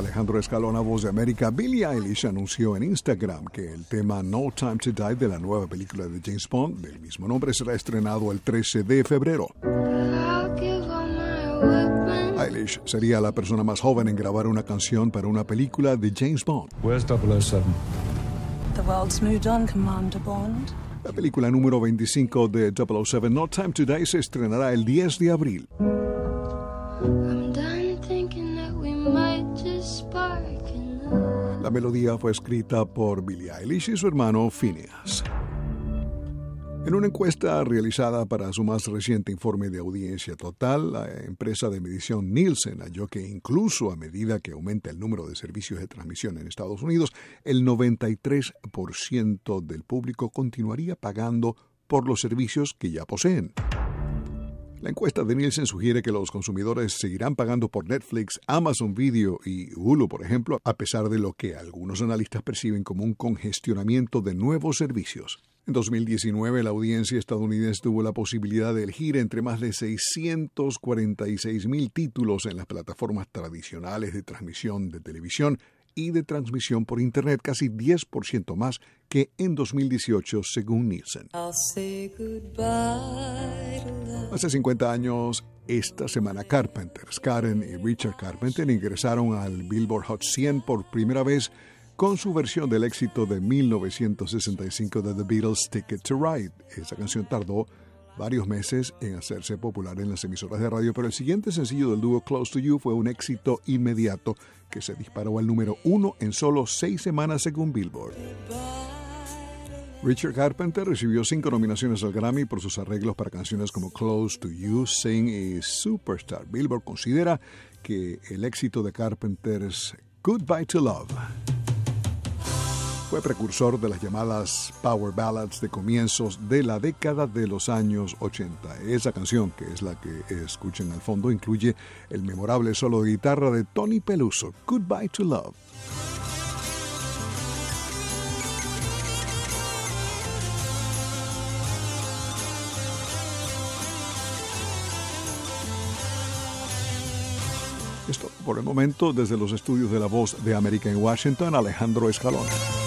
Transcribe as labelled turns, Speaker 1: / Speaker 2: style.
Speaker 1: Alejandro Escalona, voz de América, Billie Eilish anunció en Instagram que el tema No Time to Die de la nueva película de James Bond del mismo nombre será estrenado el 13 de febrero. Eilish sería la persona más joven en grabar una canción para una película de James Bond.
Speaker 2: Where's 007?
Speaker 3: The world's moved on, Commander Bond.
Speaker 1: La película número 25 de 007 No Time to Die se estrenará el 10 de abril. La melodía fue escrita por Billie Eilish y su hermano Phineas. En una encuesta realizada para su más reciente informe de audiencia total, la empresa de medición Nielsen halló que incluso a medida que aumenta el número de servicios de transmisión en Estados Unidos, el 93% del público continuaría pagando por los servicios que ya poseen. La encuesta de Nielsen sugiere que los consumidores seguirán pagando por Netflix, Amazon Video y Hulu, por ejemplo, a pesar de lo que algunos analistas perciben como un congestionamiento de nuevos servicios. En 2019, la audiencia estadounidense tuvo la posibilidad de elegir entre más de 646 mil títulos en las plataformas tradicionales de transmisión de televisión y de transmisión por Internet, casi 10% más que en 2018, según Nielsen. Hace 50 años, esta semana Carpenters, Karen y Richard Carpenter ingresaron al Billboard Hot 100 por primera vez con su versión del éxito de 1965 de The Beatles Ticket to Ride. Esa canción tardó varios meses en hacerse popular en las emisoras de radio, pero el siguiente sencillo del dúo Close to You fue un éxito inmediato que se disparó al número uno en solo seis semanas según Billboard. Richard Carpenter recibió cinco nominaciones al Grammy por sus arreglos para canciones como Close to You, Sing y Superstar. Billboard considera que el éxito de Carpenter es Goodbye to Love. Fue precursor de las llamadas Power Ballads de comienzos de la década de los años 80. Esa canción, que es la que escuchan al fondo, incluye el memorable solo de guitarra de Tony Peluso, Goodbye to Love. Esto por el momento desde los estudios de la voz de América en Washington, Alejandro Escalona.